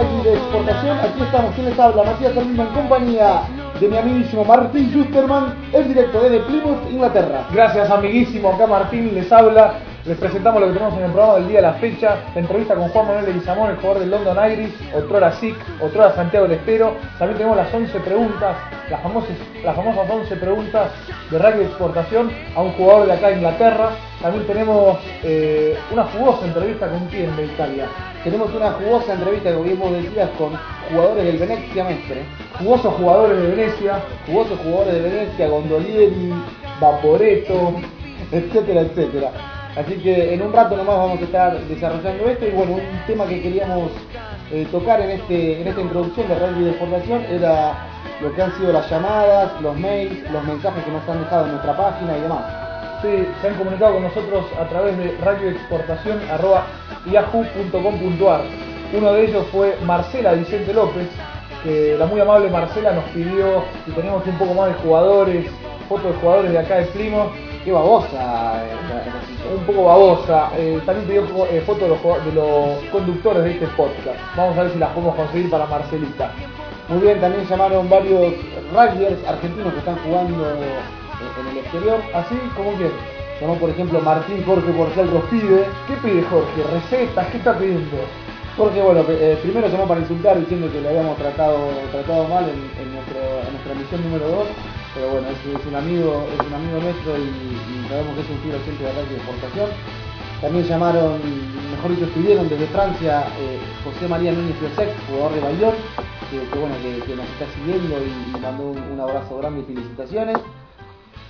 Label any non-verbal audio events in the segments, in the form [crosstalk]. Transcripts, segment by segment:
emisión de Exportación. Aquí estamos, quien les habla, Matías Salvino, en compañía de mi amiguísimo Martín Schusterman, en directo desde Plymouth, Inglaterra. Gracias, amiguísimo. Acá Martín les habla. Les presentamos lo que tenemos en el programa del día de la fecha. La entrevista con Juan Manuel Leguizamón, el jugador del London Irish, otrora SIC, otrora Santiago del Estero. También tenemos las 11 preguntas, las famosas, las famosas 11 preguntas de rugby exportación a un jugador de acá de Inglaterra. También tenemos eh, una jugosa entrevista con quién de Italia. Tenemos una jugosa entrevista, como vimos decías, con jugadores del Venezia Mestre. Jugosos jugadores de Venecia, Jugosos jugadores de Venecia, Gondolieri, Vaporeto. [laughs] etcétera, etcétera. Así que en un rato nomás vamos a estar desarrollando esto y bueno, un tema que queríamos eh, tocar en, este, en esta introducción de rugby de exportación era lo que han sido las llamadas, los mails, los mensajes que nos han dejado en nuestra página y demás. Sí, se han comunicado con nosotros a través de radioexportación.yahoo.com.ar. Uno de ellos fue Marcela Vicente López, que la muy amable Marcela nos pidió si teníamos un poco más de jugadores, fotos de jugadores de acá de Plymouth. Qué babosa. eh, Un poco babosa. Eh, también pidió eh, fotos de los, jugad- de los conductores de este podcast. Vamos a ver si las podemos conseguir para Marcelita. Muy bien, también llamaron varios rugbyers argentinos que están jugando eh, en el exterior. Así como quién. Llamó por ejemplo Martín Jorge Porcel Rospide. ¿Qué pide Jorge? ¿Recetas? ¿Qué está pidiendo? Jorge, bueno, eh, primero llamó para insultar diciendo que le habíamos tratado, tratado mal en, nuestra misión número 2. Pero bueno, es, un amigo, es un amigo nuestro y, y sabemos que es un fiel oyente de radio de exportación. También llamaron, mejor dicho, escribieron desde Francia eh, José María Núñez Fiosec, jugador de Bayón, que, que bueno, que, que nos está siguiendo y, y mandó un, un abrazo grande y felicitaciones.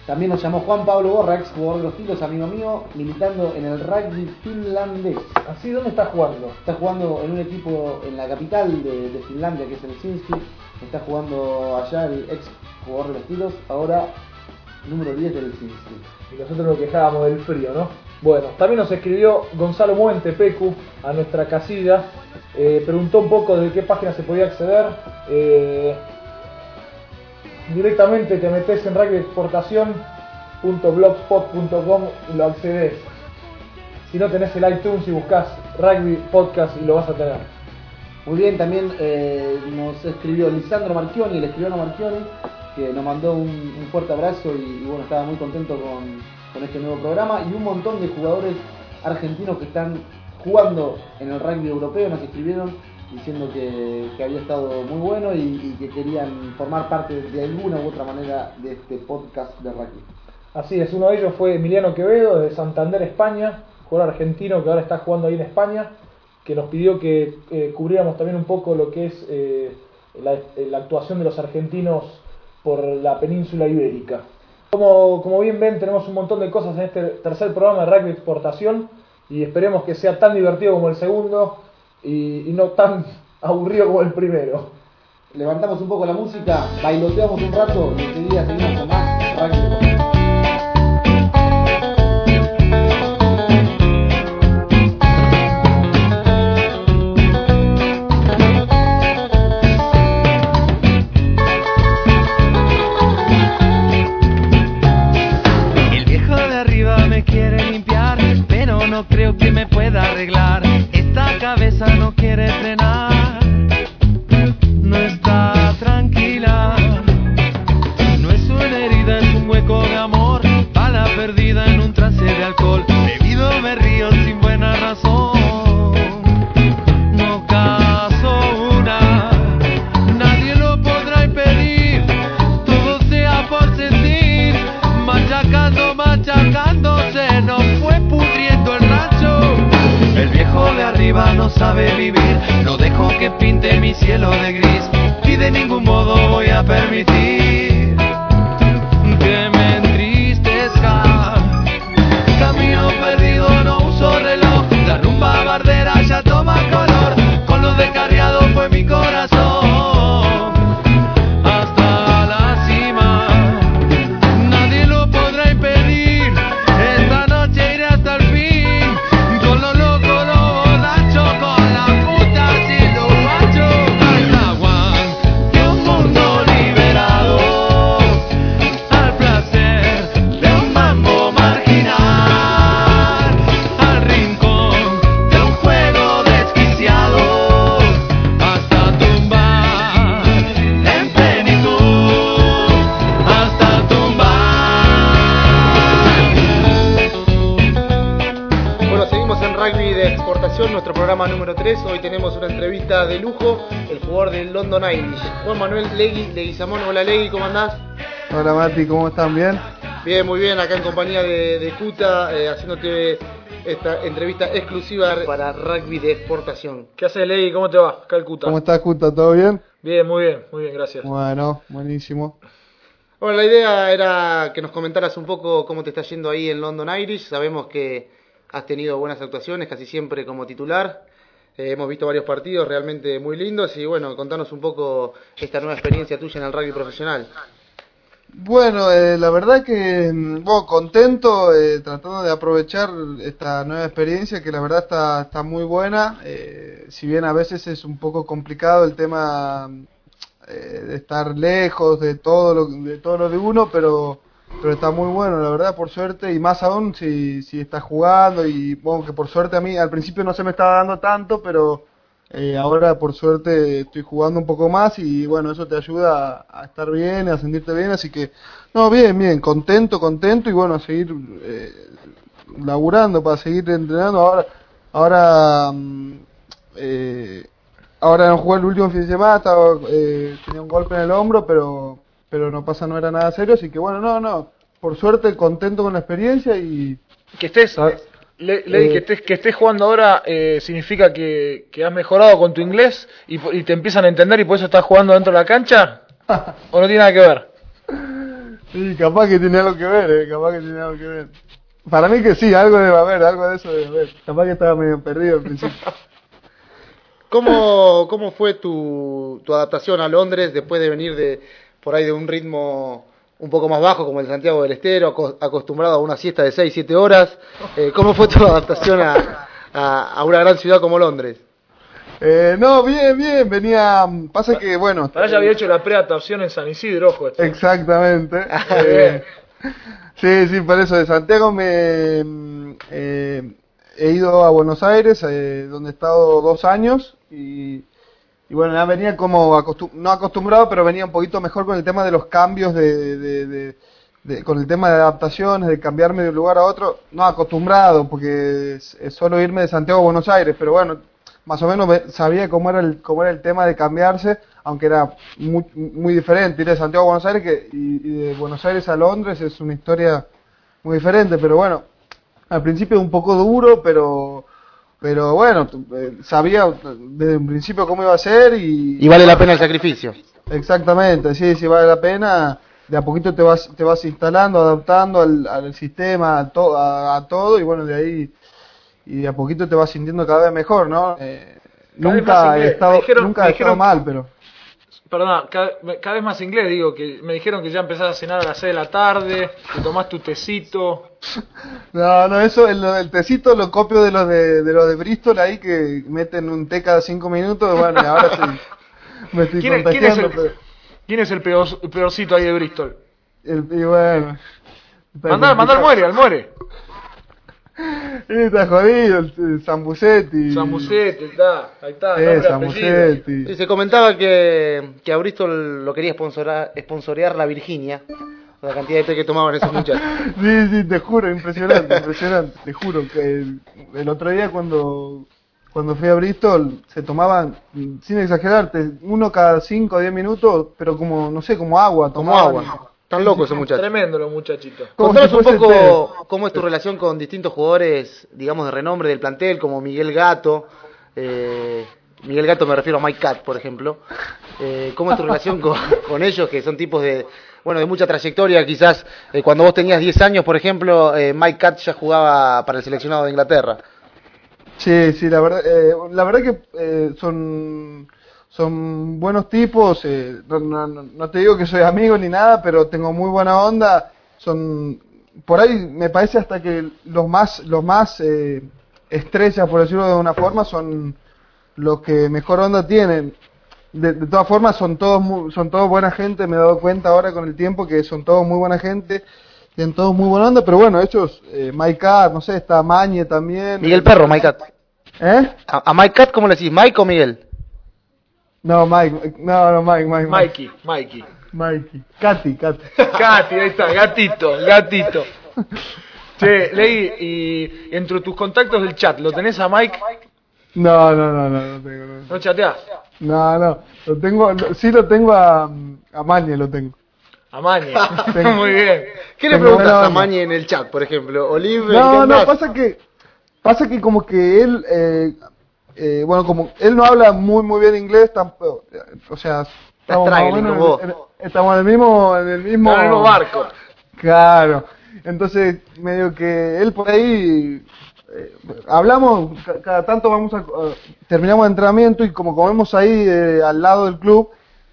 También nos llamó Juan Pablo Borra, ex jugador de los Tilos, amigo mío, militando en el rugby finlandés. ¿Así dónde está jugando? Está jugando en un equipo en la capital de, de Finlandia, que es el Sinski. Está jugando allá el ex jugador de los Tilos, ahora número 10 del Sinski. Y nosotros nos quejábamos del frío, ¿no? Bueno, también nos escribió Gonzalo Muente Pecu a nuestra casilla. eh, preguntó un poco de qué página se podía acceder. eh, directamente te metes en rugbyexportación.blogspot.com y lo accedes. Si no tenés el iTunes y buscas rugby podcast y lo vas a tener. Muy bien, también eh, nos escribió Lisandro Marchioni, el escribano Marchioni, que nos mandó un, fuerte abrazo y, bueno, estaba muy contento con, este nuevo programa y un montón de jugadores argentinos que están jugando en el rugby europeo nos escribieron diciendo que, había estado muy bueno y, que querían formar parte de alguna u otra manera de este podcast de rugby. Así es, uno de ellos fue Emiliano Quevedo de Santander, España, jugador argentino que ahora está jugando ahí en España, que nos pidió que eh, cubriéramos también un poco lo que es eh, la actuación de los argentinos por la península ibérica. Como, como bien ven, tenemos un montón de cosas en este tercer programa de rugby exportación y esperemos que sea tan divertido como el segundo y, no tan [laughs] aburrido como el primero. Levantamos un poco la música, bailoteamos un rato y enseguida seguimos con más tenemos una entrevista de lujo, el jugador del London Irish, Juan Manuel Legui, Leguizamón. Hola Legui, ¿cómo andás? Hola Mati, ¿cómo están? ¿Bien? Bien, muy bien, acá en compañía de, de Cuta, eh, haciéndote esta entrevista exclusiva para Rugby de Exportación. ¿Qué haces, Legui? ¿Cómo te va? Calcuta. ¿Cómo estás, Cuta? ¿Todo bien? Bien, muy bien, muy bien, gracias. Bueno, buenísimo. Bueno, la idea era que nos comentaras un poco cómo te está yendo ahí en London Irish. Sabemos que has tenido buenas actuaciones, casi siempre como titular. Eh, hemos visto varios partidos realmente muy lindos y bueno, contanos un poco esta nueva experiencia tuya en el rugby profesional. Bueno, eh, la verdad que mm, bueno, contento, eh, tratando de aprovechar esta nueva experiencia que la verdad está, está muy buena. Eh, si bien a veces es un poco complicado el tema eh, de estar lejos de todo lo de todo lo de uno, pero pero está muy bueno, la verdad, por suerte, y más aún si, si está jugando, y bueno, que por suerte a mí al principio no se me estaba dando tanto, pero eh, ahora por suerte estoy jugando un poco más. Y bueno, eso te ayuda a, a estar bien, a sentirte bien, así que, no, bien, bien, contento, contento. Y bueno, a seguir eh, laburando para seguir entrenando. Ahora, ahora, mm, eh, ahora no jugué el último fin de semana, estaba, eh, tenía un golpe en el hombro, pero pero no pasa, no era nada serio, así que bueno, no, no, por suerte contento con la experiencia y Que estés, ¿sabes? Le- Legui, Eh, que estés, que estés jugando ahora eh, significa que, que has mejorado con tu inglés y te empiezan a entender y por eso estás jugando dentro de la cancha. [laughs] ¿O no tiene nada que ver? sí, capaz que tiene algo que ver, eh, capaz que tiene algo que ver. Para mí que sí, algo debe haber, algo de eso debe haber. Capaz que estaba medio perdido al principio. [laughs] ¿Cómo, cómo fue tu, tu adaptación a Londres después de venir de por ahí de un ritmo un poco más bajo como el Santiago del Estero, aco- acostumbrado a una siesta de 6-7 horas? Eh, ¿Cómo fue tu adaptación a, a, a una gran ciudad como Londres? Eh, no, bien, bien, venía, pasa que bueno. Para ya había hecho la preadaptación en San Isidro, ojo. este. Exactamente. Eh, sí, sí, por eso de Santiago me mm, eh, he ido a Buenos Aires, eh, donde he estado dos años y, y bueno, ya venía como acostum- no acostumbrado, pero venía un poquito mejor con el tema de los cambios de, de- con el tema de adaptaciones, de cambiarme de un lugar a otro, no acostumbrado, porque es, solo irme de Santiago a Buenos Aires, pero bueno, más o menos sabía cómo era el, cómo era el tema de cambiarse, aunque era muy, muy diferente. Ir de Santiago a Buenos Aires que, y, y de Buenos Aires a Londres es una historia muy diferente, pero bueno, al principio un poco duro, pero pero bueno, eh, sabía desde un principio cómo iba a ser y, Y vale la pena el sacrificio. Exactamente, sí, sí vale la pena. De a poquito te vas, te vas instalando, adaptando al, al sistema, a, to- a, a todo, y bueno, de ahí, y de a poquito te vas sintiendo cada vez mejor, ¿no? Eh, vez más nunca he estado, nunca he estado dijeron- mal, pero. Perdona, cada, cada vez más inglés, digo, que me dijeron que ya empezás a cenar a las 6 de la tarde, que tomás tu tecito. [laughs] No, no, eso, el, el tecito lo copio de los de, de los de Bristol ahí que meten un té cada cinco minutos, bueno, y ahora sí, [laughs] me estoy ¿Quién es, quién es contagiando, el, quién es el peor- peorcito ahí de Bristol? el- y bueno. al complicado. muere, al muere. Está jodido, el, Zambucetti. Samusete, está, ahí está. Zambucetti. Y se comentaba que, que a Bristol lo quería sponsorar, sponsorear la Virginia, la cantidad de té que tomaban esos muchachos. [laughs] Sí, sí, te juro, impresionante, impresionante. Te juro que el, el otro día cuando, cuando fui a Bristol se tomaban, sin exagerarte, uno cada 5 o 10 minutos, pero como, no sé, como agua. Como tomaban. agua. Están locos esos muchachos. Tremendo los muchachitos. Contanos un poco cómo es tu relación con distintos jugadores, digamos, de renombre del plantel, como Miguel Gato. eh, Miguel Gato me refiero a Mike Cat, por ejemplo. Eh, ¿Cómo es tu relación con, [laughs] con ellos, que son tipos de, bueno, de mucha trayectoria? Quizás eh, cuando vos tenías 10 años, por ejemplo, eh, Mike Cat ya jugaba para el seleccionado de Inglaterra. Sí, sí, la verdad, eh, la verdad que eh, son, son buenos tipos. eh, no, no- no- te digo que soy amigo ni nada, pero tengo muy buena onda. Son, por ahí me parece hasta que los más, los más eh, estrellas, por decirlo de una forma, son los que mejor onda tienen. De, de todas formas, son todos, son todos buena gente. Me he dado cuenta ahora con el tiempo que son todos muy buena gente. Tienen todos muy buena onda, pero bueno, ellos, eh, Mike no sé, está Mañe también. Miguel Perro, Mike Cat. ¿Eh? ¿A, a Mike Cat cómo le decís? ¿Mike o Miguel? No, Mike, no, no, Mike, Mike, Mike. Mikey, Mikey. Mikey. Katy, Katy. Katy, ahí está, gatito, gatito. Che, Ley, y entre tus contactos del chat, ¿lo tenés a Mike? No, no, no, no, no tengo. No, ¿No chateás? no, no, lo tengo, lo- sí lo tengo a, a Mañe, lo tengo. A Mañe. Tengo. [laughs] [laughs] Muy bien. ¿Qué le preguntas a. Mañi en el chat, por ejemplo? Oliver, ¿qué No, no, pasa que, pasa que como que él, eh, eh, bueno, como él no habla muy, muy bien inglés, tampoco, o sea, estamos más o struggling menos como en- en- estamos en el mismo, en el mismo, En el mismo barco. Claro. Entonces, medio que él por ahí eh, hablamos, ca- cada tanto vamos a eh, terminamos el entrenamiento y como comemos ahí eh, al lado del club,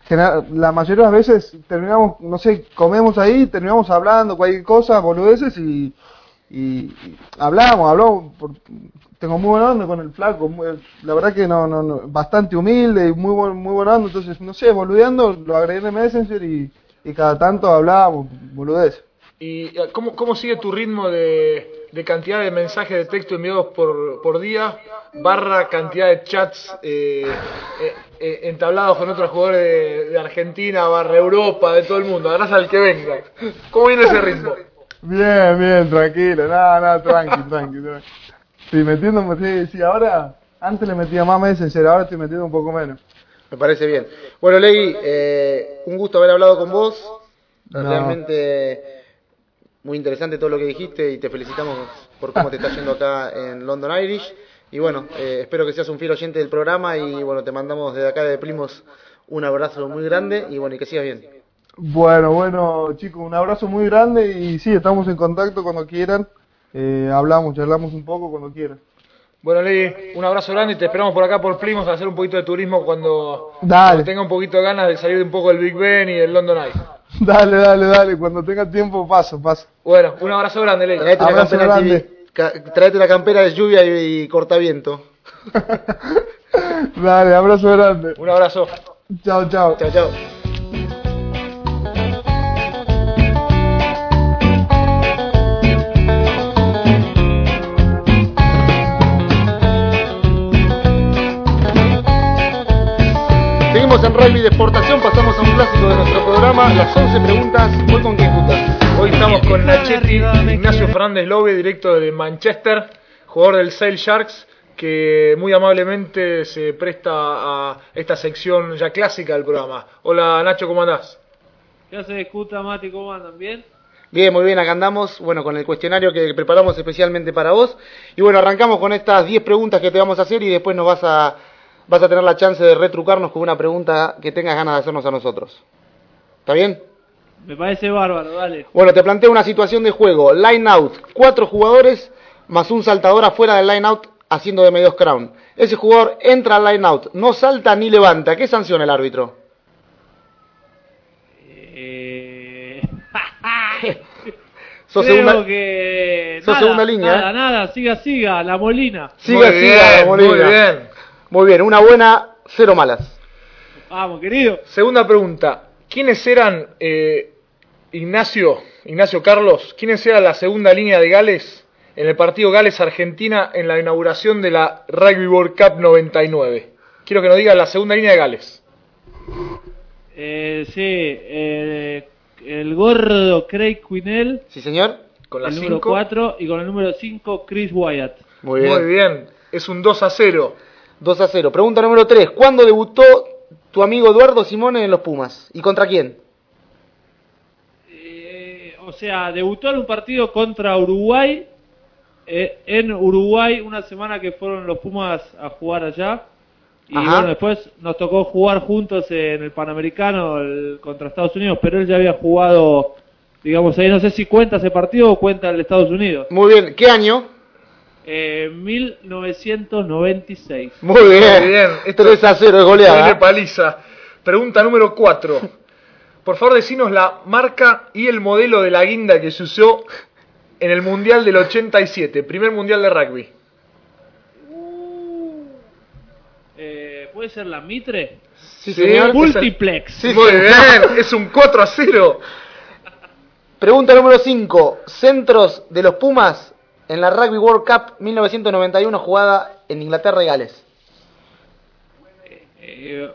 la mayoría de las veces terminamos, no sé, comemos ahí, terminamos hablando cualquier cosa, boludeces y, y, y hablamos, hablamos, por- tengo muy buena onda con el flaco, la verdad que no, no, no, bastante humilde y muy buen, muy buena onda, entonces, no sé, boludeando, lo agregué en el Messenger y, y cada tanto hablábamos, boludeces. ¿Y cómo, cómo sigue tu ritmo de, de cantidad de mensajes de texto enviados por, por día, barra cantidad de chats eh, eh, eh, entablados con otros jugadores de, Argentina, barra Europa, de todo el mundo? Agarrás al que venga. ¿Cómo viene ese ritmo? Bien, bien, tranquilo, nada, nada, [laughs] tranqui, tranqui, tranqui. Estoy metiéndome, sí, sí, ahora, antes le metía más Messenger, ahora estoy metiendo un poco menos. Me parece bien. Bueno, Legui, eh, un gusto haber hablado con vos. No. Realmente muy interesante todo lo que dijiste y te felicitamos por cómo te está yendo acá en London Irish. Y bueno, eh, espero que seas un fiel oyente del programa y bueno, te mandamos desde acá de Primos un abrazo muy grande y bueno, y que sigas bien. Bueno, bueno, chicos, un abrazo muy grande y sí, estamos en contacto cuando quieran. Eh, hablamos, charlamos un poco cuando quieran. Bueno, Ley, un abrazo grande y te esperamos por acá por Plymouth a hacer un poquito de turismo cuando, tenga un poquito de ganas de salir un poco del Big Ben y del London Eye. [laughs] Dale, dale, dale, cuando tenga tiempo paso, paso. Bueno, un abrazo grande, Ley. Traete la, Abrazo campera grande. traete la campera de lluvia y, y cortaviento. [laughs] Dale, abrazo grande. Un abrazo. Chao, chao. Chao, chao. En rugby de exportación, pasamos a un clásico de nuestro programa, las 11 preguntas, voy con quien gusta. Hoy estamos con Nachetti, Ignacio Fernández Lobe, directo de Manchester, jugador del Sale Sharks, que muy amablemente se presta a esta sección ya clásica del programa. Hola Nacho, ¿cómo andás? ¿Qué hace Cuta, Mati? ¿Cómo andan? ¿Bien? Bien, muy bien, acá andamos, bueno, con el cuestionario que preparamos especialmente para vos. Y bueno, arrancamos con estas 10 preguntas que te vamos a hacer y después nos vas a, vas a tener la chance de retrucarnos con una pregunta que tengas ganas de hacernos a nosotros. ¿Está bien? Me parece bárbaro, dale. Bueno, te planteo una situación de juego. Line out, cuatro jugadores más un saltador afuera del line out haciendo de medios crown. Ese jugador entra al line out, no salta ni levanta. ¿Qué sanciona el árbitro? Eh... [laughs] Sos Creo segunda- que... sos nada, segunda línea, Nada, ¿eh? nada, siga, siga, la molina. Siga, Muy siga, bien, Molina. muy bien. Muy bien, una buena, cero malas. Vamos, querido. Segunda pregunta. ¿Quiénes eran, eh, Ignacio, Ignacio Carlos, quiénes eran la segunda línea de Gales en el partido Gales-Argentina en la inauguración de la Rugby World Cup 99? Quiero que nos diga la segunda línea de Gales. Eh, sí, eh, el gordo Craig Quinnell, ¿Sí, señor? Con la el número 5. 4, y con el número 5, Chris Wyatt. Muy bien. Muy bien. Es un 2 a 0. 2 a 0. Pregunta número 3. ¿Cuándo debutó tu amigo Eduardo Simone en los Pumas? ¿Y contra quién? Eh, o sea, debutó en un partido contra Uruguay, eh, en Uruguay, una semana que fueron los Pumas a jugar allá. Y Ajá. bueno, después nos tocó jugar juntos en el Panamericano el- contra Estados Unidos, pero él ya había jugado, digamos, ahí no sé si cuenta ese partido o cuenta el de Estados Unidos. Muy bien. ¿Qué año? Eh, 1996. Muy bien. Muy bien. Esto 3 a 0 es goleada. paliza. Pregunta número 4. Por favor, decinos la marca y el modelo de la guinda que se usó en el Mundial del 87, primer Mundial de rugby. Eh, ¿Puede ser la Mitre? Sí, señor. es el- Multiplex. Sí, Muy señor. bien, es un 4 a 0. Pregunta número 5. Centros de los Pumas en la Rugby World Cup 1991 jugada en Inglaterra y Gales. Eh,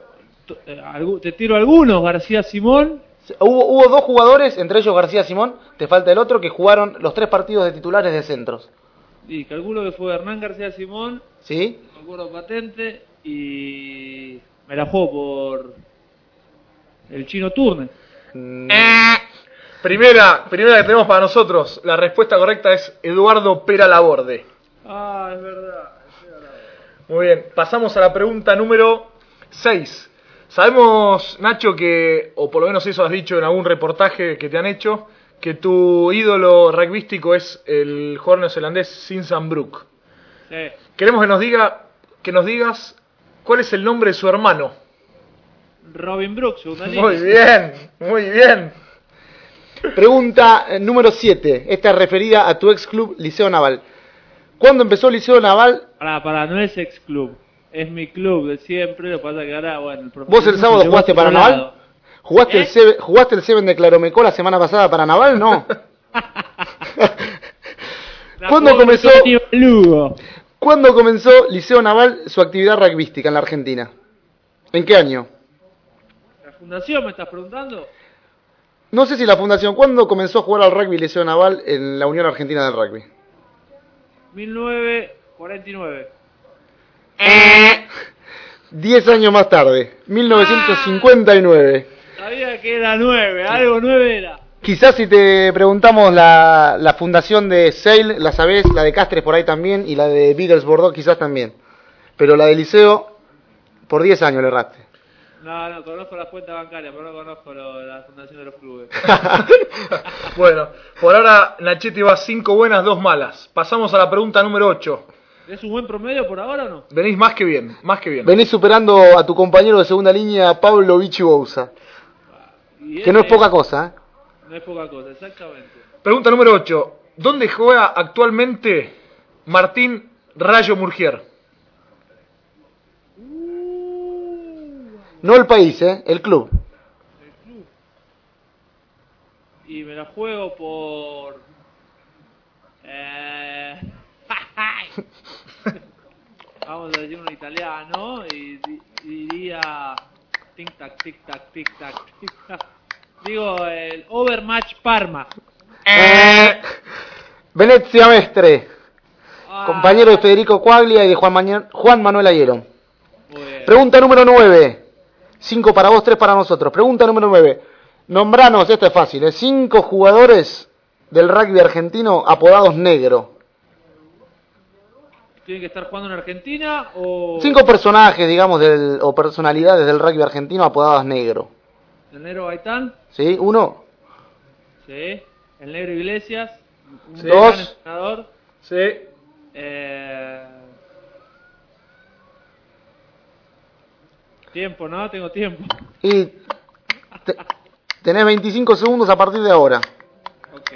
eh, algu- te tiro algunos, García Simón, Hubo, hubo dos jugadores, entre ellos García Simón, te falta el otro, que jugaron los tres partidos de titulares de centros. Y calculo que fue Hernán García Simón, ¿Sí? me acuerdo patente, y me la juego por el chino Turne. Mm, Primera, primera que tenemos para nosotros. La respuesta correcta es Eduardo Pera Laborde. Ah, es verdad. Muy bien, pasamos a la pregunta número 6. Sabemos, Nacho, que, o por lo menos eso has dicho en algún reportaje que te han hecho, que tu ídolo rugbyístico es el jugador neozelandés Sinsan Brook. Sí. Queremos que nos diga, que nos digas cuál es el nombre de su hermano. Robin Brooks. Muy bien, muy bien. Pregunta eh, número 7. Esta es referida a tu ex club Liceo Naval. ¿Cuándo empezó Liceo Naval? Pará, pará, no es ex club. Es mi club de siempre, lo que pasa que ahora, bueno, el ¿Vos el sábado jugaste para Naval? ¿Jugaste, ¿Eh? el Seven, ¿Jugaste el Seven de Claromecó la semana pasada para Naval? No. [laughs] ¿Cuándo comenzó? ¿Cuándo comenzó Liceo Naval su actividad rugbyística en la Argentina? ¿En qué año? ¿La fundación me estás preguntando? No sé si la fundación. ¿Cuándo comenzó a jugar al rugby Liceo Naval en la Unión Argentina del Rugby? 1949. Diez años más tarde, 1959. Sabía que era 9, algo 9 era. Quizás si te preguntamos la, la fundación de Sale, la sabés, la de Castres por ahí también, y la de Beagles Bordeaux quizás también. Pero la de Liceo, por 10 años le erraste. No, no, conozco las cuentas bancarias, pero no conozco lo- la fundación de los clubes. [laughs] Bueno, por ahora Nachetti va 5 buenas, 2 malas. Pasamos a la pregunta número 8. ¿Es un buen promedio por ahora o no? Venís más que bien, más que bien. Venís superando a tu compañero de segunda línea, Pablo Vichy Bouza. Y Que no es poca cosa, ¿eh? No es poca cosa, exactamente. Pregunta número 8. ¿Dónde juega actualmente Martín Rayo Murgier? No el país, ¿eh? El club. Y me la juego por... Eh... [laughs] Vamos a decir un italiano y di- diría... Tic tac, tic tac, tic tac, tic tac. Digo, el Overmatch Parma. Eh, Venezia Mestre, Ah, compañero de Federico Cuaglia y de Juan, Manuel Ayero. Pregunta número 9. 5 para vos, 3 para nosotros. Pregunta número 9. Nombranos, esto es fácil, ¿eh? 5 jugadores del rugby argentino apodados negro. ¿Tienen que estar jugando en Argentina o...? 5 personajes, digamos, del, o personalidades del rugby argentino apodados negro. El negro Gaitán, ¿Sí? Uno, sí. El negro Iglesias, un Sí. gran Dos. entrenador. Sí. Eh... Tiempo, ¿no? Tengo tiempo. y te- tenés 25 segundos a partir de ahora. Ok.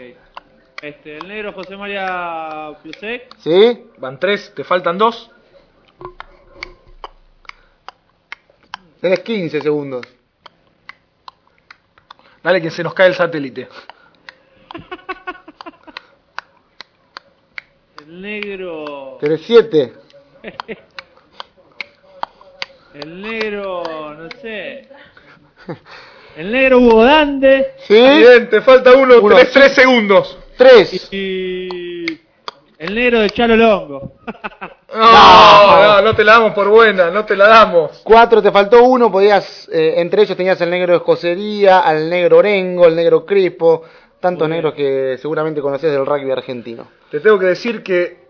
Este, el negro José María Plusek. ¿Sí? Van 3, te faltan 2. Tenés 15 segundos. Dale que se nos cae el satélite. [laughs] El negro. Tenés 7. [laughs] El negro. No sé. El negro Hugo Dande. ¿Sí? Bien, te falta uno, Uno. 3, 3 segundos. 3. Y. El negro de Chalo Longo. [laughs] No, no, no te la damos por buena, no te la damos. 4, te faltó uno, podías, eh, entre ellos tenías el negro de escocería, al negro Orengo, el negro Crispo, tantos bien. negros que seguramente conocés del rugby argentino. Te tengo que decir que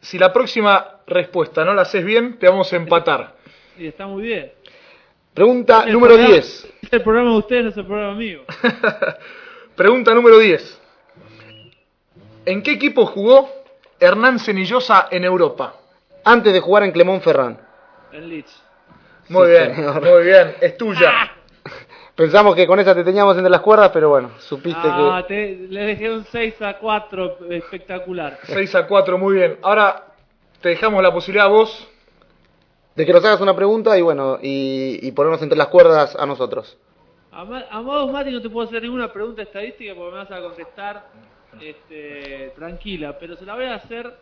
si la próxima respuesta no la haces bien, te vamos a empatar. Y está muy bien. Pregunta El número programa- 10. Es el programa de ustedes, no es el programa mío. [laughs] Pregunta número 10. ¿En qué equipo jugó Hernán Cenillosa en Europa? Antes de jugar en Clemón Ferrán. El Leeds. Muy Sí, bien, señor. muy bien, es tuya. [laughs] Pensamos que con esa te teníamos entre las cuerdas, pero bueno, supiste Ah, que... te- le dejé un 6 a 4 espectacular. 6 a 4, muy bien. Ahora te dejamos la posibilidad a vos. De que nos hagas una pregunta y bueno, y, y ponernos entre las cuerdas a nosotros. A, Ma- a modo Mati no te puedo hacer ninguna pregunta estadística porque me vas a contestar este, tranquila, pero se la voy a hacer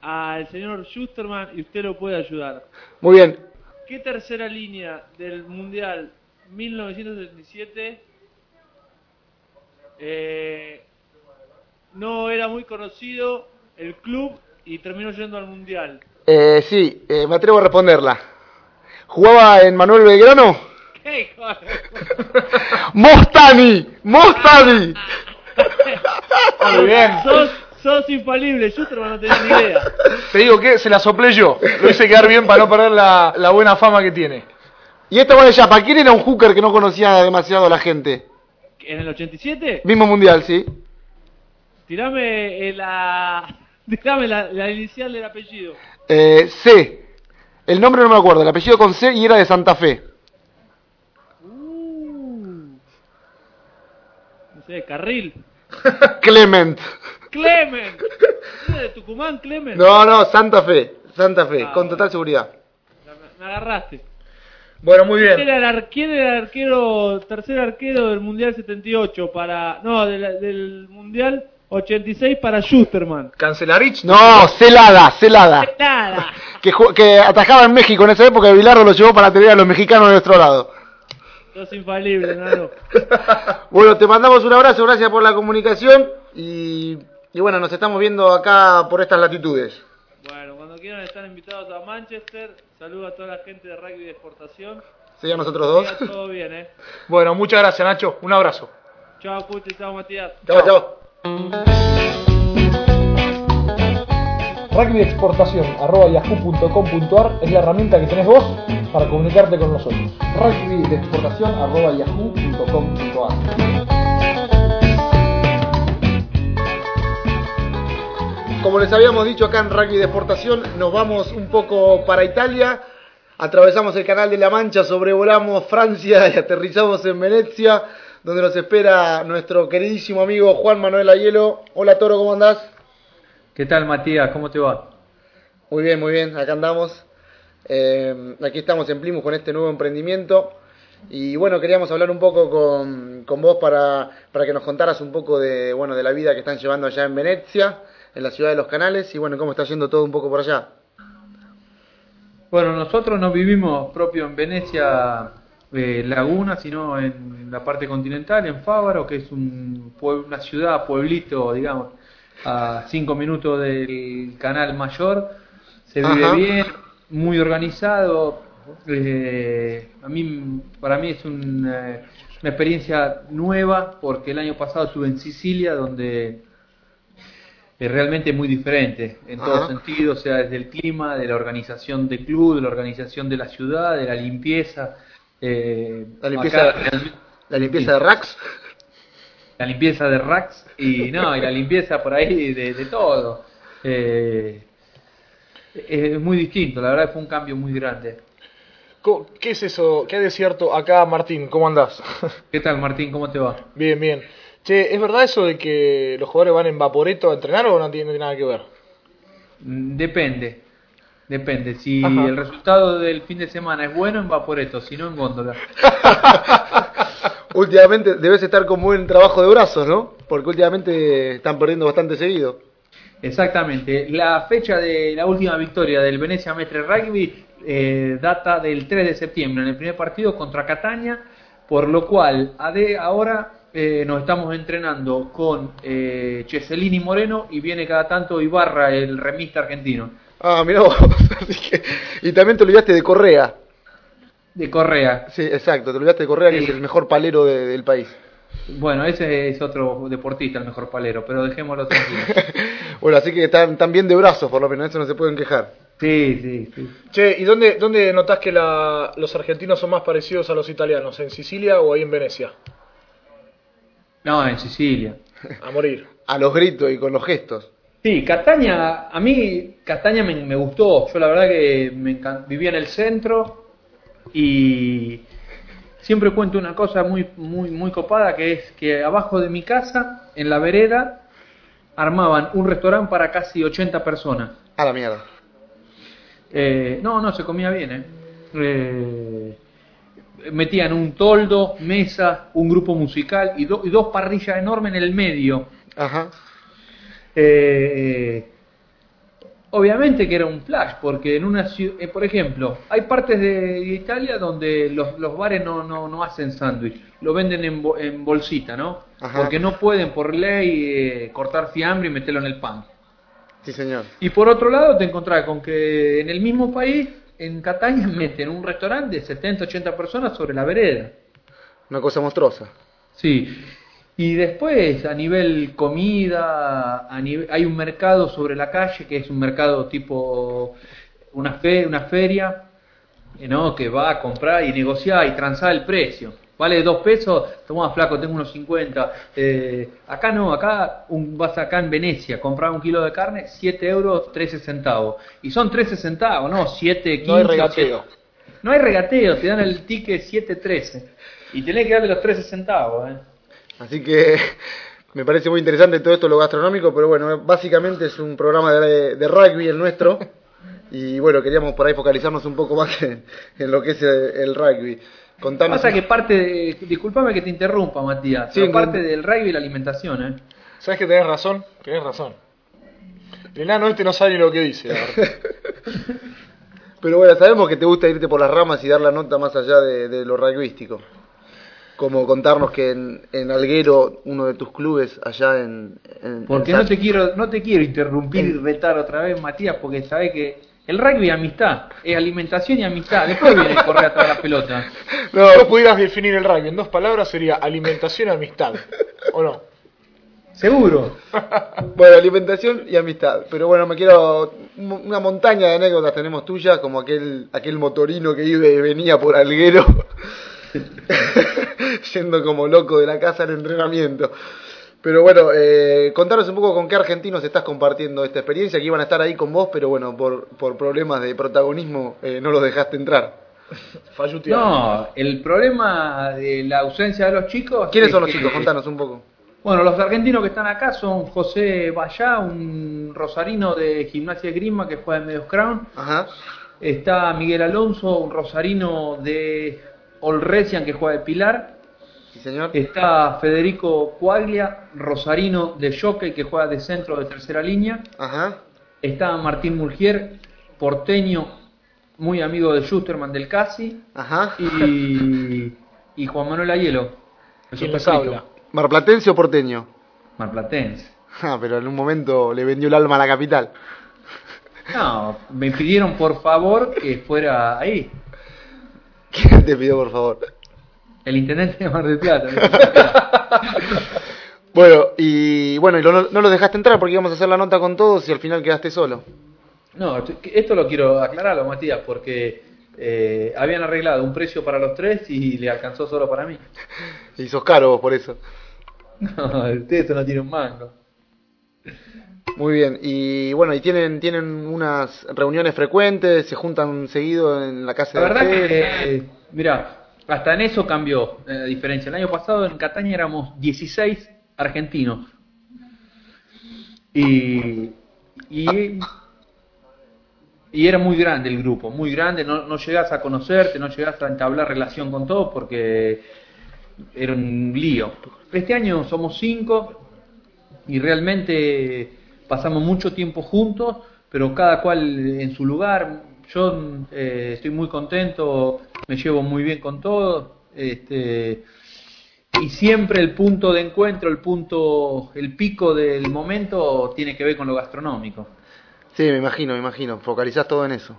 al señor Schusterman y usted lo puede ayudar. Muy bien. ¿Qué tercera línea del Mundial 1977 eh, no era muy conocido el club y terminó yendo al mundial. Eh, sí, eh, me atrevo a responderla. ¿Jugaba en Manuel Belgrano? ¿Qué hijo de- ¡Mostani! ¡Mostani! Muy bien. sos, sos infalible, Schusterman no tenía ni idea. Te digo que se la soplé yo. Lo hice quedar bien para no perder la, la buena fama que tiene. Y esta buena ya, ¿para quién era un hooker que no conocía demasiado a la gente? ¿En el 87? Mismo mundial, sí. Tirame eh, la, [laughs] tirame la, la inicial del apellido. Eh, C. El nombre no me acuerdo, el apellido con C y era de Santa Fe. Uh. No sé, Carril. [laughs] Clement. Clement. ¿Es de Tucumán, Clement? No, no, Santa Fe. Santa Fe, Ah, con total seguridad. Me, agarraste. Bueno, muy ¿Quién bien. era, el ar- quién era el arquero, tercer arquero del Mundial 78 para... No, del, del Mundial 86 para Schusterman? Cancelarich. No, Celada, Celada. Nada. [laughs] Que, que atajaba en México en esa época y Bilardo lo llevó para tener a los mexicanos de nuestro lado. Sos infalible, nano. [laughs] Bueno, te mandamos un abrazo, gracias por la comunicación y, y bueno, nos estamos viendo acá por estas latitudes. Bueno, cuando quieran están invitados a Manchester. Saludos a toda la gente de rugby de exportación. ¿Sí, a nosotros dos? Todo bien, eh. Bueno, muchas gracias, Nacho. Un abrazo. Chao, Cuti, chao, Matías. Chao, chao. Rugby de exportación arroba yahoo.com.ar es la herramienta que tenés vos para comunicarte con nosotros. Rugby de exportación arroba yahoo.com.ar Como les habíamos dicho acá en Rugby de Exportación, nos vamos un poco para Italia, atravesamos el Canal de la Mancha, sobrevolamos Francia y aterrizamos en Venecia, donde nos espera nuestro queridísimo amigo Juan Manuel Ayelo. Hola Toro, ¿cómo andás? ¿Qué tal, Matías? ¿Cómo te va? Muy bien, muy bien, acá andamos. Eh, aquí estamos en Plymouth con este nuevo emprendimiento. Y bueno, queríamos hablar un poco con, con vos para, para que nos contaras un poco de, bueno, de la vida que están llevando allá en Venecia, en la ciudad de los canales, y bueno, cómo está yendo todo un poco por allá. Bueno, nosotros no vivimos propio en Venecia eh, Laguna, sino en la parte continental, en Fávaro, que es un una ciudad, pueblito, digamos, a cinco minutos del canal mayor. Se vive bien, muy organizado. eh, a mí, para mí es un, eh, una experiencia nueva porque el año pasado estuve en Sicilia, donde es realmente muy diferente en Ajá. todos sentidos, o sea, desde el clima, de la organización del club, de la organización de la ciudad, de la limpieza. Eh, La limpieza, acá la limpieza de racks. la limpieza de racks y no, y la limpieza por ahí de, de todo. Eh, es muy distinto, la verdad fue un cambio muy grande. Co- ¿Qué es eso? ¿Qué hay de cierto? Acá, Martín, ¿cómo andás? [laughs] ¿Qué tal Martín? ¿Cómo te va? bien, bien. Che, ¿es verdad eso de que los jugadores van en Vaporeto a entrenar o no tiene nada que ver? Mm, Depende, depende. Si Ajá. el resultado del fin de semana es bueno en Vaporeto, si no en Góndola. [laughs] Últimamente debes estar con buen trabajo de brazos, ¿no? Porque últimamente están perdiendo bastante seguido. Exactamente. La fecha de la última victoria del Venecia Mestre Rugby eh, data del 3 de septiembre en el primer partido contra Catania, por lo cual ade- ahora eh, nos estamos entrenando con eh, Cheselini Moreno y viene cada tanto Ibarra, el remista argentino, Ah, mirá vos. [laughs] Así que- Y también te olvidaste de Correa. de Correa. Sí, exacto, te olvidaste de Correa, que Sí. es el mejor palero de- del país. Bueno, ese es otro deportista, el mejor palero, pero dejémoslo tranquilo. [laughs] Bueno, así que están, están bien de brazos, por lo menos, eso no se pueden quejar. Sí, sí, sí. Che, ¿y dónde, dónde notás que la- los argentinos son más parecidos a los italianos? ¿En Sicilia o ahí en Venecia? No, en Sicilia. A morir. A los gritos y con los gestos. Sí, Castaña, a mí Castaña me, me gustó. Yo la verdad que me vivía en el centro y siempre cuento una cosa muy, muy, muy copada que es que abajo de mi casa, en la vereda, armaban un restaurante para casi 80 personas. A la mierda. Eh, no, no, se comía bien, ¿eh? Eh, metían un toldo, mesa, un grupo musical y, do- y dos parrillas enormes en el medio. Ajá. Eh, Obviamente que era un flash, porque en una ciudad, por ejemplo, hay partes de Italia donde los, los bares no, no, no hacen sándwich, lo venden en, bo- en bolsita, ¿no? Ajá. Porque no pueden por ley eh, cortar fiambre y meterlo en el pan. Sí, señor. Y por otro lado te encontrás con que en el mismo país, en Cataña, [laughs] meten un restaurante de 70, 80 personas sobre la vereda. Una cosa monstruosa. Sí. Y después, a nivel comida, a nivel, hay un mercado sobre la calle que es un mercado tipo una, fe, una feria, eh, ¿no? que va a comprar y negociar y transar el precio. Vale dos pesos, toma flaco, tengo unos 50. Eh, acá no, acá un, vas acá en Venecia, comprar un kilo de carne, 7 euros, 13 centavos. Y son 13 centavos, no 7, 15. No hay regateo. No hay regateo, te dan el ticket 7.13. Y tenés que darle los 13 centavos, ¿eh? Así que [laughs] me parece muy interesante todo esto lo gastronómico, pero bueno, básicamente es un programa de, de rugby el nuestro. Y bueno, queríamos por ahí focalizarnos un poco más [laughs] en, en lo que es el, el rugby. Contanos. Pasa que parte de, disculpame que te interrumpa, Matías, Sí, pero parte del rugby la alimentación, ¿eh? ¿Sabes que tenés razón? Tenés razón. El enano este no sabe ni lo que dice, la verdad. [laughs] Pero bueno, sabemos que te gusta irte por las ramas y dar la nota más allá de, de lo rugbyístico. Como contarnos que en, en Alguero, uno de tus clubes allá en... en- Porque en no te quiero no te quiero interrumpir y retar otra vez, Matías, porque sabes que el rugby es amistad, es alimentación y amistad. Después viene a correr atrás de la pelota. [laughs] Si vos pudieras definir el rugby en dos palabras sería alimentación y amistad. ¿O no? Seguro. [laughs] Bueno, alimentación y amistad. Pero bueno, me quiero. Una montaña de anécdotas tenemos tuyas, como aquel, aquel motorino que iba y venía por Alguero, [laughs] yendo como loco de la casa al entrenamiento. Pero bueno, eh, contanos un poco con qué argentinos estás compartiendo esta experiencia, que iban a estar ahí con vos, pero bueno, por, por problemas de protagonismo eh, no los dejaste entrar. No, el problema de la ausencia de los chicos. ¿Quiénes es son los que- chicos? Contanos un poco. Bueno, los argentinos que están acá son José Bayá, un rosarino de Gimnasia Grima que juega en Medios Crown. Ajá. Está Miguel Alonso, un rosarino de Olresian que juega de Pilar. Sí, señor. Está Federico Cuaglia, rosarino de Jockey que juega de centro de tercera línea. Ajá. Está Martín Mulgier, porteño, muy amigo de Schusterman del Casi. Ajá. Y, y Juan Manuel Ayelo. ¿Marplatense o porteño? Marplatense. Ah, pero en un momento le vendió el alma a la capital. No, me pidieron por favor que fuera ahí. ¿Quién [laughs] te pidió, por favor? El intendente de Mar del Plata. [laughs] Bueno, y bueno, y lo- no lo dejaste entrar porque íbamos a hacer la nota con todos y al final quedaste solo. No, esto lo quiero aclararlo, Matías, porque eh, habían arreglado un precio para los tres y le alcanzó solo para mí. [laughs] Y sos caro vos por eso. No, ustedes no tienen un mango. Muy bien, y bueno, y tienen tienen unas reuniones frecuentes, se juntan seguido en la casa La de verdad que, eh, mira, hasta en eso cambió eh, la diferencia. El año pasado en Cataña éramos 16 argentinos. Y, y, y era muy grande el grupo, muy grande. No, no llegás a conocerte, no llegás a entablar relación con todos porque era un lío. Este año somos 5 y realmente pasamos mucho tiempo juntos, pero cada cual en su lugar. Yo eh, estoy muy contento, me llevo muy bien con todos. Este, y siempre el punto de encuentro, el punto, el pico del momento tiene que ver con lo gastronómico. Sí, me imagino, me imagino, focalizás todo en eso.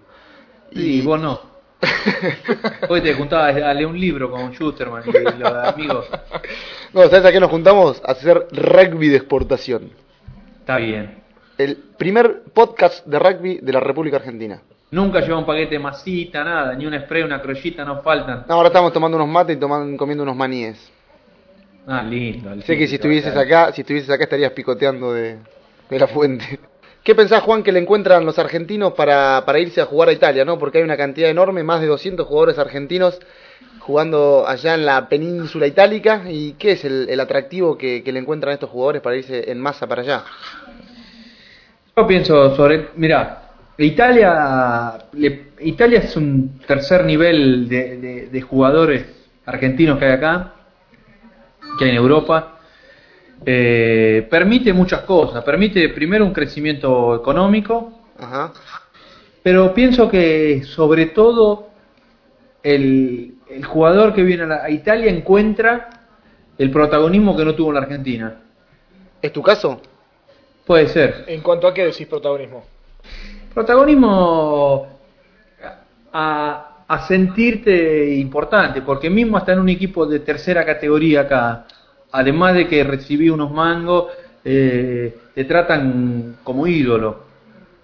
Y vos no. [laughs] Hoy te juntabas a leer un libro con Schusterman y los amigos. No, ¿sabes a qué nos juntamos? A hacer rugby de exportación. Está bien. El primer podcast de rugby de la República Argentina. Nunca lleva un paquete de masita, nada, ni un spray, una crollita, no faltan. No, ahora estamos tomando unos mates y toman- comiendo unos maníes. Ah, lindo. lindo. Sé que si estuvieses acá, si estuvieses acá estarías picoteando de, de la fuente. [laughs] ¿Qué pensás, Juan, que le encuentran los argentinos para, para irse a jugar a Italia, no? Porque hay una cantidad enorme, más de 200 jugadores argentinos jugando allá en la península itálica. ¿Y qué es el, el atractivo que, que le encuentran estos jugadores para irse en masa para allá? Yo pienso sobre, mira, Italia, le- Italia es un tercer nivel de, de- de jugadores argentinos que hay acá, que hay en Europa. Eh, permite muchas cosas, permite primero un crecimiento económico, Ajá. Pero pienso que sobre todo el, el jugador que viene a, la- a Italia encuentra el protagonismo que no tuvo en la Argentina. ¿Es tu caso? Puede ser. ¿En cuanto a qué decís protagonismo? Protagonismo a, a sentirte importante, porque mismo hasta en un equipo de tercera categoría acá, además de que recibí unos mangos, eh, te tratan como ídolo,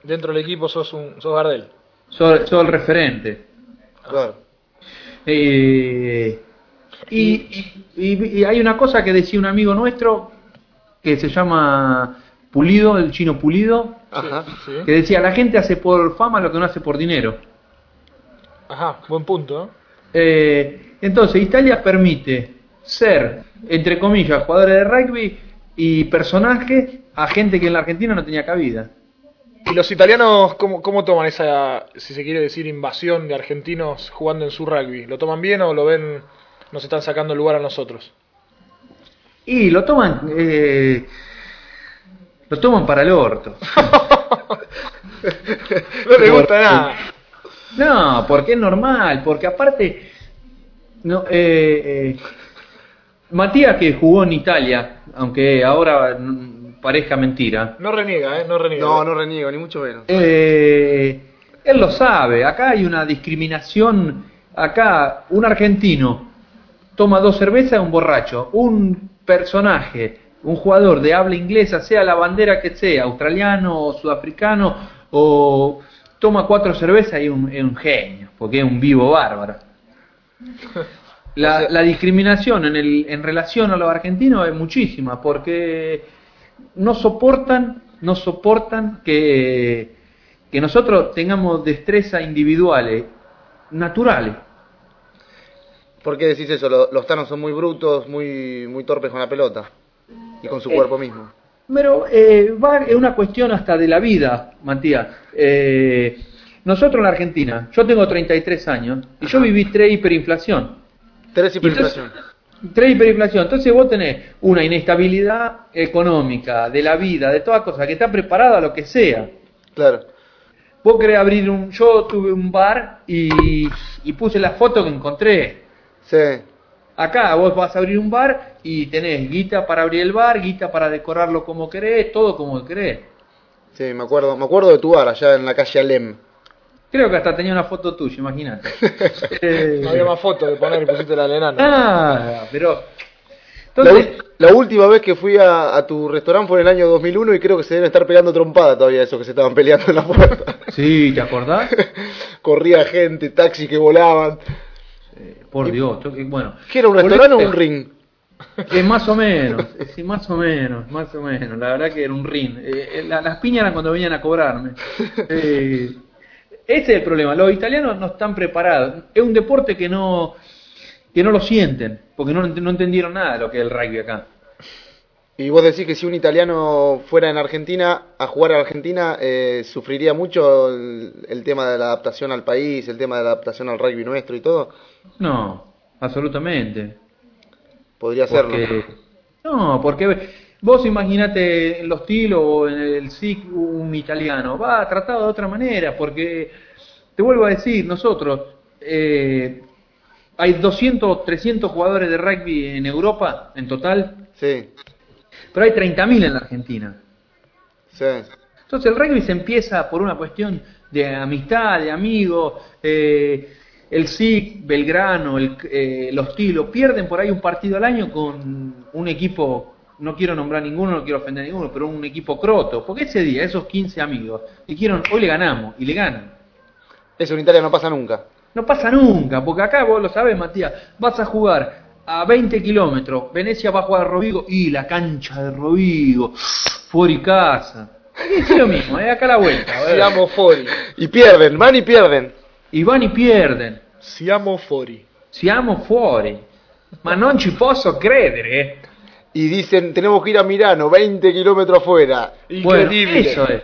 Dentro del equipo sos un sos Gardel. sos, sos el referente. Claro. Eh, y, y- hay una cosa que decía un amigo nuestro que se llama Pulido, el chino Pulido, Ajá. Sí. que decía, la gente hace por fama lo que no hace por dinero. Ajá, buen punto. ¿eh? Eh, entonces, Italia permite ser, entre comillas, jugadores de rugby y personajes a gente que en la Argentina no tenía cabida. ¿Y los italianos cómo, cómo toman esa, si se quiere decir, invasión de argentinos jugando en su rugby? ¿Lo toman bien o lo ven, nos están sacando el lugar a nosotros? Y lo toman, eh, lo toman para el orto. [laughs] no le gusta nada. No, porque es normal, porque aparte, no, eh, eh, Matías que jugó en Italia, aunque ahora parezca mentira, No reniega, ¿eh? No reniega. No, no reniego, ni mucho menos. Eh, él lo sabe, acá hay una discriminación, acá un argentino toma dos cervezas, un borracho, un personaje, un jugador de habla inglesa, sea la bandera que sea, australiano o sudafricano, o toma cuatro cervezas y un, es un genio, porque es un vivo bárbaro. La, [laughs] la discriminación en, el, en relación a los argentinos es muchísima, porque no soportan, no soportan que, que nosotros tengamos destreza individuales, naturales. ¿Por qué decís eso? Lo- Los tanos son muy brutos, muy, muy torpes con la pelota. Y con su Eh, cuerpo mismo. Pero eh, va, es una cuestión hasta de la vida, Matías. Eh, nosotros en la Argentina, yo tengo 33 años y yo viví tres hiperinflación. Tres Entonces, hiperinflación. Tres hiperinflación. Entonces vos tenés una inestabilidad económica, de la vida, de todas cosas, que está preparada a lo que sea. Claro. Vos querés abrir un... Yo tuve un bar y, y puse la foto que encontré. Sí. Acá vos vas a abrir un bar y tenés guita para abrir el bar, guita para decorarlo como querés, todo como querés. Sí, me acuerdo, me acuerdo de tu bar allá en la calle Alem. Creo que hasta tenía una foto tuya, imagínate. [laughs] Eh, No había más fotos de poner y pusiste la de enano. Ah, pero... La, Entonces, ul- la última vez que fui a, a tu restaurante fue en el año 2001 y creo que se deben estar pegando trompada todavía esos que se estaban peleando en la puerta. [laughs] sí, ¿te acordás? [laughs] Corría gente, taxis que volaban. Por Dios, yo- bueno. ¿Qué era un restaurante o un ring? Eh, más o menos, sí, más o menos, más o menos. La verdad que era un ring. Eh, eh, la- las piñas eran cuando venían a cobrarme. Eh, ese es el problema. Los italianos no están preparados. Es un deporte que no que no lo sienten, porque no, no entendieron nada de lo que es el rugby acá. Y vos decís que si un italiano fuera en Argentina a jugar a Argentina, eh, sufriría mucho el, el tema de la adaptación al país, el tema de la adaptación al rugby nuestro y todo. No, absolutamente. Podría serlo. Porque, no, porque vos imaginate en los tilos o en el SIC un italiano, va tratado de otra manera, porque te vuelvo a decir, nosotros eh, hay 200, 300 jugadores de rugby en Europa en total, Sí, pero hay 30.000 en la Argentina. sí. Entonces el rugby se empieza por una cuestión de amistad, de amigos. eh, el SIC, Belgrano, el, eh, los Tilos pierden por ahí un partido al año con un equipo, no quiero nombrar ninguno, no quiero ofender a ninguno, pero un equipo croto. Porque ese día, esos 15 amigos, dijeron, hoy le ganamos, y le ganan. Eso en Italia no pasa nunca. No pasa nunca, porque acá vos lo sabés, Matías, vas a jugar a 20 kilómetros, Venecia va a jugar a Rovigo, y la cancha de Rovigo, fuera y casa. Es lo mismo, ¿eh? acá la vuelta. a ver. Siamo fuori. Y pierden, van y pierden. Y van y pierden. Siamo fuori. Siamo fuori. Ma non ci posso credere. Y dicen, tenemos que ir a Milano, 20 kilómetros afuera. Bueno, Increíble. eso es.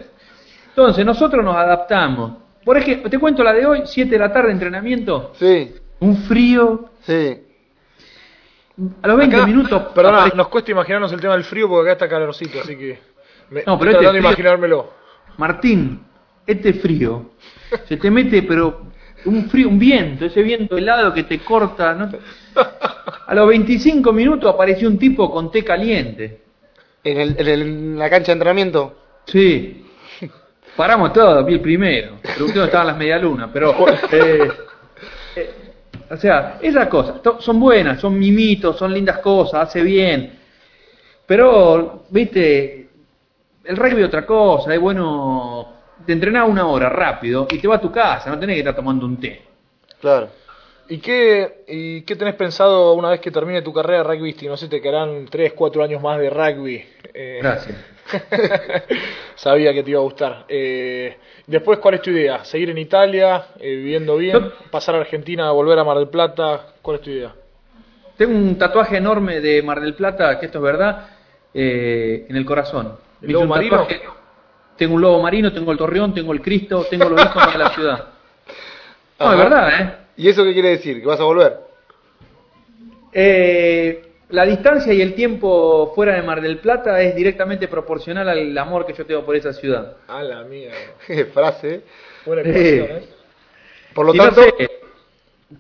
Entonces, nosotros nos adaptamos. Por ejemplo, te cuento la de hoy, 7 de la tarde, entrenamiento. Sí, Un frío. sí. A los 20 Acá, minutos. Perdona, aparece nos cuesta imaginarnos el tema del frío porque acá está calorcito, así que. Me, No, pero estoy este tratando de imaginármelo. Martín, este frío se te mete, pero un frío, un viento, ese viento helado que te corta. ¿no? A los 25 minutos apareció un tipo con té caliente. ¿En, el, en, el- en la cancha de entrenamiento? Sí. Paramos todo, vi el primero. Estaban las medialunas, pero. [laughs] eh, eh, o sea, esas cosas son buenas, son mimitos, son lindas cosas, hace bien. Pero, viste, el rugby es otra cosa, es bueno. Te entrenás una hora rápido y te vas a tu casa, no tenés que estar tomando un té. Claro. ¿Y qué, ¿Y qué tenés pensado una vez que termine tu carrera rugbyística? No sé, te quedarán 3, 4 años más de rugby. Eh, Gracias. [laughs] Sabía que te iba a gustar. Eh, después, ¿cuál es tu idea? ¿Seguir en Italia, eh, viviendo bien? Yo- ¿Pasar a Argentina, volver a Mar del Plata? ¿Cuál es tu idea? Tengo un tatuaje enorme de Mar del Plata, que esto es verdad, eh, en el corazón. ¿El lobo un marino? tatuaje- Tengo un lobo marino, tengo el torreón, tengo el Cristo, tengo los iconos de la ciudad. No, Ajá. es verdad, ¿eh? ¿Y eso qué quiere decir? ¿Que vas a volver? Eh, La distancia y el tiempo fuera de Mar del Plata es directamente proporcional al amor que yo tengo por esa ciudad. A la mierda. [laughs] Frase. Buena ¿eh? Por lo Y no tanto, sé,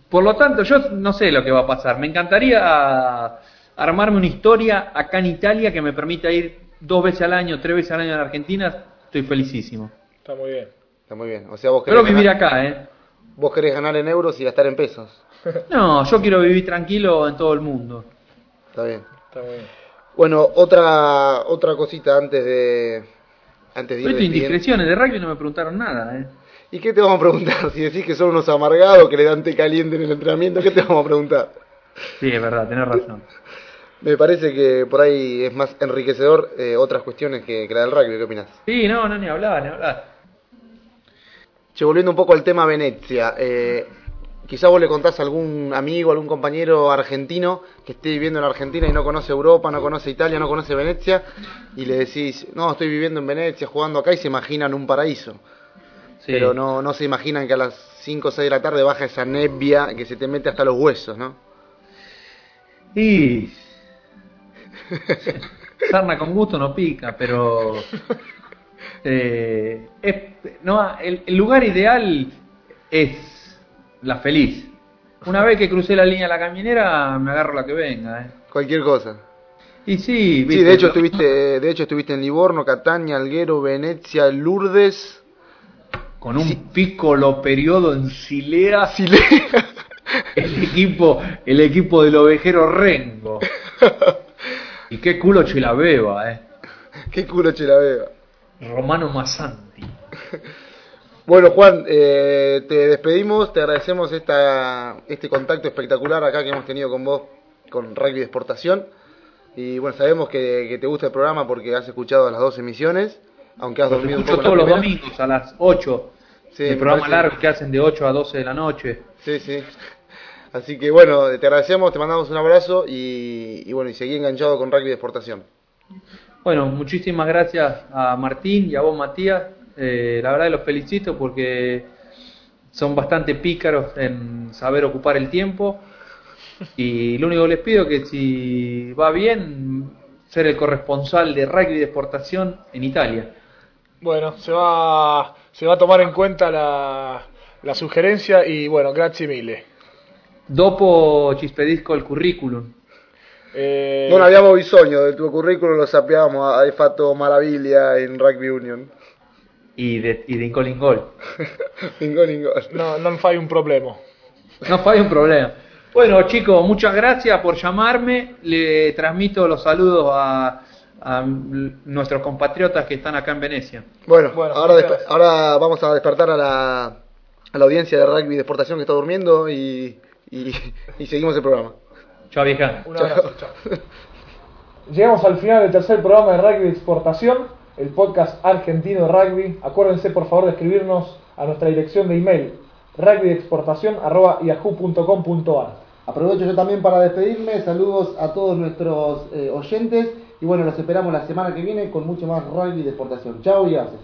por lo tanto, yo no sé lo que va a pasar. Me encantaría armarme una historia acá en Italia que me permita ir dos veces al año, tres veces al año la Argentina. Estoy felicísimo. Está muy bien. está muy bien. O sea, vos querés, Pero vivir ganar, acá, ¿eh? vos querés ganar en euros y gastar en pesos. [laughs] No, yo quiero vivir tranquilo en todo el mundo. Está bien. Está muy bien. Bueno, otra otra cosita antes de antes de despidiendo. indiscreciones de rugby no me preguntaron nada, ¿eh? ¿Y qué te vamos a preguntar? [laughs] Si decís que son unos amargados que le dan té caliente en el entrenamiento, ¿qué te vamos a preguntar? Sí, es verdad, tenés razón. [laughs] Me parece que por ahí es más enriquecedor eh, otras cuestiones que, que la del rugby. ¿Qué opinas? Sí, no, no, ni hablar, ni hablar. Che, volviendo un poco al tema Venecia, eh, quizá vos le contás a algún amigo, algún compañero argentino que esté viviendo en Argentina y no conoce Europa, no conoce Italia, no conoce Venecia, y le decís, no, estoy viviendo en Venecia, jugando acá, y se imaginan un paraíso. Sí. Pero no, no se imaginan que a las 5 o 6 de la tarde baja esa nebbia que se te mete hasta los huesos, ¿no? Y. [laughs] Sarna con gusto no pica, pero. eh, es- no, el, el lugar ideal es la feliz. Una vez que crucé la línea de la caminera, me agarro la que venga. ¿eh? Cualquier cosa. Y sí, Sí, de hecho lo- estuviste, de hecho estuviste en Livorno, Catania, Alguero, Venecia, Lourdes, con un piccolo periodo en Silea, Silea. [laughs] el equipo, el equipo del ovejero Rengo. [laughs] Y qué culo Chilaveva, eh. [laughs] Qué culo Chilavega. Romano Massanti. Bueno, Juan, eh, te despedimos, te agradecemos esta, este contacto espectacular acá que hemos tenido con vos, con Rugby de Exportación. Y bueno, sabemos que, que te gusta el programa porque has escuchado las dos emisiones, aunque has dormido un poco todos los domingos a las 8. Sí, el programa parece- largo que hacen de 8 a 12 de la noche. Sí, sí. Así que bueno, te agradecemos, te mandamos un abrazo y, y bueno, y seguí enganchado con Rugby de Exportación. Bueno, muchísimas gracias a Martín y a vos, Matías. Eh, la verdad los felicito porque son bastante pícaros en saber ocupar el tiempo. Y lo único que les pido es que si va bien, ser el corresponsal de rugby de exportación en Italia. Bueno, se va, se va a tomar en cuenta la, la sugerencia y bueno, grazie mille. Dopo ci spedisco il curriculum. Eh, Non abbiamo bisogno del tuo curriculum, lo sappiamo, hai fatto maraviglia in Rugby Union. Y de, y de in Gol. in gol [laughs] in gol. no, non fai un problema. No fue un problema. Bueno, chicos, muchas gracias por llamarme. Le transmito los saludos a, a nuestros compatriotas que están acá en Venecia. Bueno, Bueno, ahora vamos a despertar a la, a la audiencia de rugby de exportación que está durmiendo y, y, y seguimos el programa. Chao, vieja. Un abrazo, chao. [laughs] Llegamos al final del tercer programa de Rugby de Exportación, el podcast argentino de rugby. Acuérdense por favor de escribirnos a nuestra dirección de email rugbyexportación.yahoo.com.ar Aprovecho yo también para despedirme, saludos a todos nuestros eh, oyentes y bueno, los esperamos la semana que viene con mucho más rugby de exportación. Chao y gracias.